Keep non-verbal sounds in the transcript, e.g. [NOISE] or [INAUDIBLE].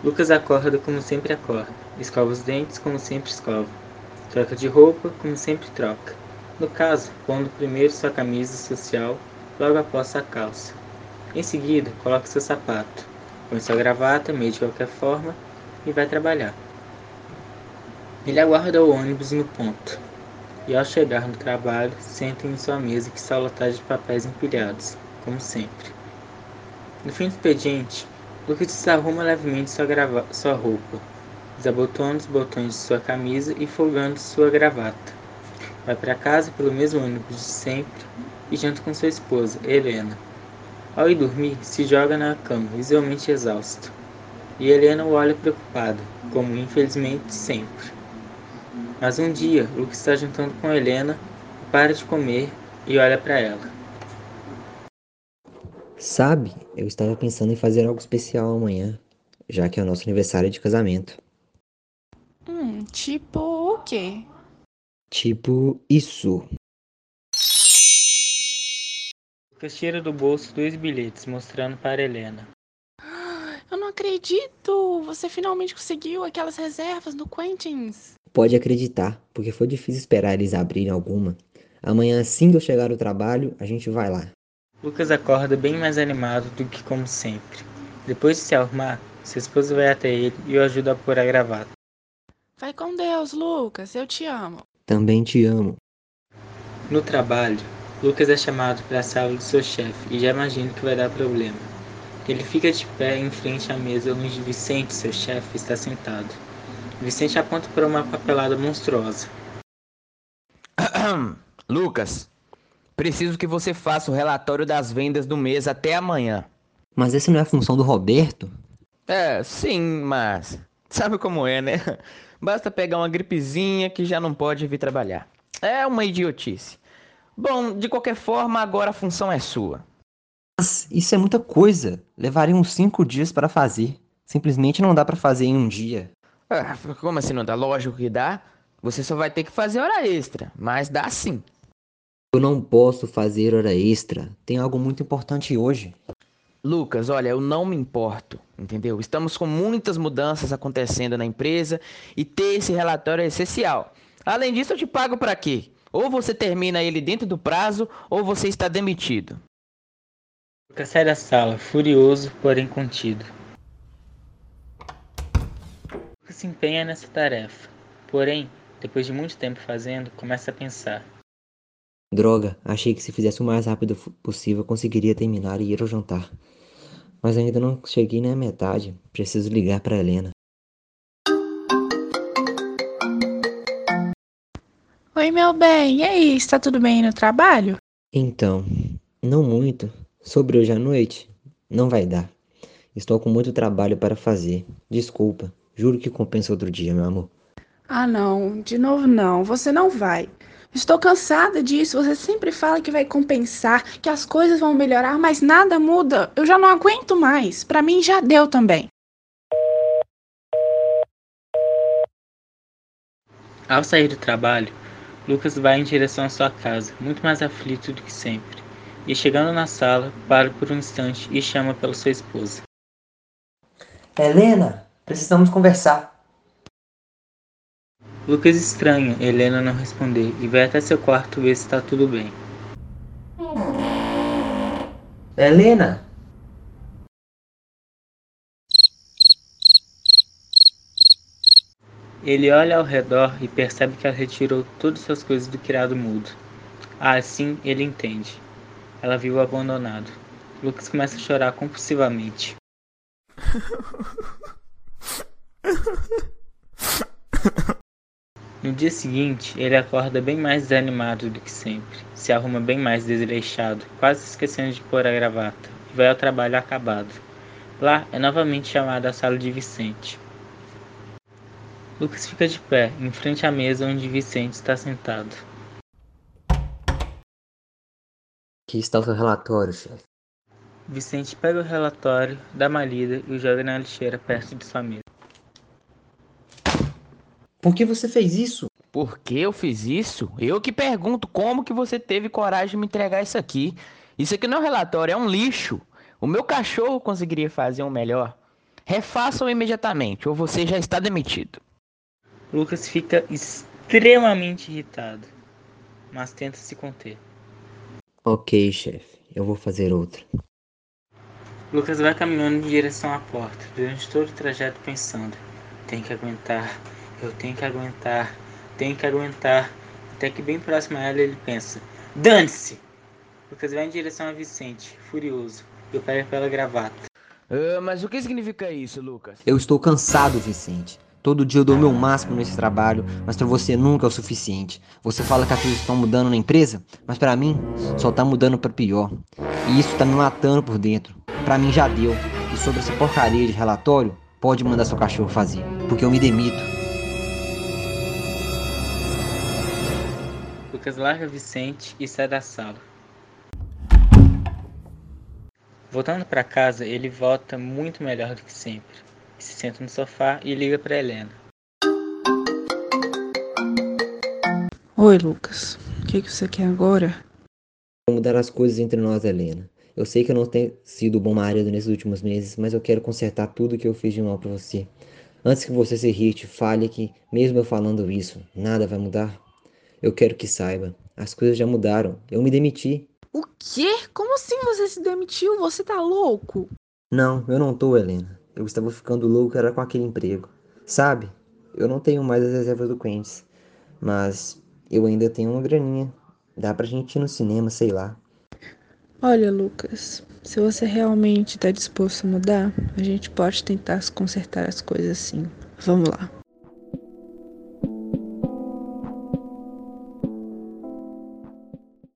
Lucas acorda como sempre acorda, escova os dentes como sempre escova, troca de roupa como sempre troca. No caso, pondo primeiro sua camisa social, logo após sua calça. Em seguida, coloca seu sapato, põe sua gravata, meio de qualquer forma, e vai trabalhar. Ele aguarda o ônibus no ponto, e ao chegar no trabalho, senta em sua mesa que está lotada de papéis empilhados, como sempre. No fim do expediente, Lucas desarruma levemente sua, grava sua roupa, desabotona os botões de sua camisa e folgando sua gravata. Vai para casa pelo mesmo ônibus de sempre e janta com sua esposa, Helena. Ao ir dormir, se joga na cama, visivelmente exausto. E Helena o olha preocupada, como infelizmente sempre. Mas um dia, Lucas está jantando com Helena, para de comer e olha para ela. Sabe, eu estava pensando em fazer algo especial amanhã, já que é o nosso aniversário de casamento. Hum, tipo o quê? Tipo isso. Lucas tira do bolso dois bilhetes, mostrando para Helena. [GASPS] Eu não acredito! Você finalmente conseguiu aquelas reservas no Quentin's. Pode acreditar, porque foi difícil esperar eles abrirem alguma. Amanhã, assim que eu chegar ao trabalho, a gente vai lá. Lucas acorda bem mais animado do que como sempre. Depois de se arrumar, sua esposa vai até ele e o ajuda a pôr a gravata. Vai com Deus, Lucas. Eu te amo. Também te amo. No trabalho, Lucas é chamado para a sala do seu chefe e já imagina que vai dar problema. Ele fica de pé em frente à mesa onde Vicente, seu chefe, está sentado. Vicente aponta para uma papelada monstruosa. [CLEARS THROAT] Lucas, Preciso que você faça o relatório das vendas do mês até amanhã. Mas essa não é a função do Roberto? É, sim, mas. Sabe como é, né? Basta pegar uma gripezinha que já não pode vir trabalhar. É uma idiotice. Bom, de qualquer forma, agora a função é sua. Mas isso é muita coisa. Levaria uns cinco dias para fazer. Simplesmente não dá para fazer em um dia. Ah, como assim não dá? Lógico que dá. Você só vai ter que fazer hora extra, mas dá sim. Eu não posso fazer hora extra. Tem algo muito importante hoje. Lucas, olha, eu não me importo, entendeu? Estamos com muitas mudanças acontecendo na empresa e ter esse relatório é essencial. Além disso, eu te pago para quê? Ou você termina ele dentro do prazo, ou você está demitido. Lucas sai da sala, furioso, porém contido. Lucas se empenha nessa tarefa, porém, depois de muito tempo fazendo, começa a pensar. Droga, achei que se fizesse o mais rápido possível conseguiria terminar e ir ao jantar. Mas ainda não cheguei nem à metade. Preciso ligar para Helena. Oi, meu bem. E aí, está tudo bem no trabalho? Então, não muito. Sobre hoje à noite, não vai dar. Estou com muito trabalho para fazer. Desculpa. Juro que compensa outro dia, meu amor. Ah, não. De novo, não. Você não vai. Estou cansada disso. Você sempre fala que vai compensar, que as coisas vão melhorar, mas nada muda. Eu já não aguento mais. Para mim já deu também. Ao sair do trabalho, Lucas vai em direção à sua casa, muito mais aflito do que sempre. E chegando na sala, para por um instante e chama pela sua esposa. Helena, precisamos conversar. Lucas estranha Helena não responder e vai até seu quarto ver se está tudo bem. Helena! Ele olha ao redor e percebe que ela retirou todas suas coisas do criado mudo. Assim ele entende. Ela viu o abandonado. Lucas começa a chorar compulsivamente. [LAUGHS] No dia seguinte, ele acorda bem mais desanimado do que sempre, se arruma bem mais desleixado, quase esquecendo de pôr a gravata, e vai ao trabalho acabado. Lá é novamente chamado à sala de Vicente. Lucas fica de pé, em frente à mesa onde Vicente está sentado. Aqui está o seu relatório, chefe. Vicente pega o relatório, dá uma lida e o joga na lixeira perto de sua mesa. Por que você fez isso? Por que eu fiz isso? Eu que pergunto como que você teve coragem de me entregar isso aqui. Isso aqui não é um relatório, é um lixo. O meu cachorro conseguiria fazer um melhor. Refaçam imediatamente ou você já está demitido. Lucas fica extremamente irritado, mas tenta se conter. Ok, chefe, eu vou fazer outra. Lucas vai caminhando em direção à porta, durante todo o trajeto pensando: tem que aguentar, eu tenho que aguentar, tenho que aguentar. Até que bem próximo a ela ele pensa: dane-se! Lucas vai em direção a Vicente, furioso, e pega pela gravata. Ah, mas o que significa isso, Lucas? Eu estou cansado, Vicente. Todo dia eu dou o meu máximo nesse trabalho, mas para você nunca é o suficiente. Você fala que as coisas estão mudando na empresa, mas para mim só tá mudando para pior. E isso tá me matando por dentro. Para mim já deu. E sobre essa porcaria de relatório, pode mandar seu cachorro fazer, porque eu me demito. Lucas larga Vicente e sai da sala. Voltando para casa, ele volta muito melhor do que sempre. Se senta no sofá e liga para Helena. Oi, Lucas. O que, que você quer agora? Vou mudar as coisas entre nós, Helena. Eu sei que eu não tenho sido bom marido nesses últimos meses, mas eu quero consertar tudo que eu fiz de mal para você. Antes que você se irrite, fale que, mesmo eu falando isso, nada vai mudar. Eu quero que saiba, as coisas já mudaram. Eu me demiti. O quê? Como assim você se demitiu? Você tá louco? Não, eu não tô, Helena. Eu estava ficando louco era com aquele emprego. Sabe? Eu não tenho mais as reservas do Quentes, mas eu ainda tenho uma graninha. Dá pra gente ir no cinema, sei lá. Olha, Lucas, se você realmente tá disposto a mudar, a gente pode tentar consertar as coisas assim. Vamos lá.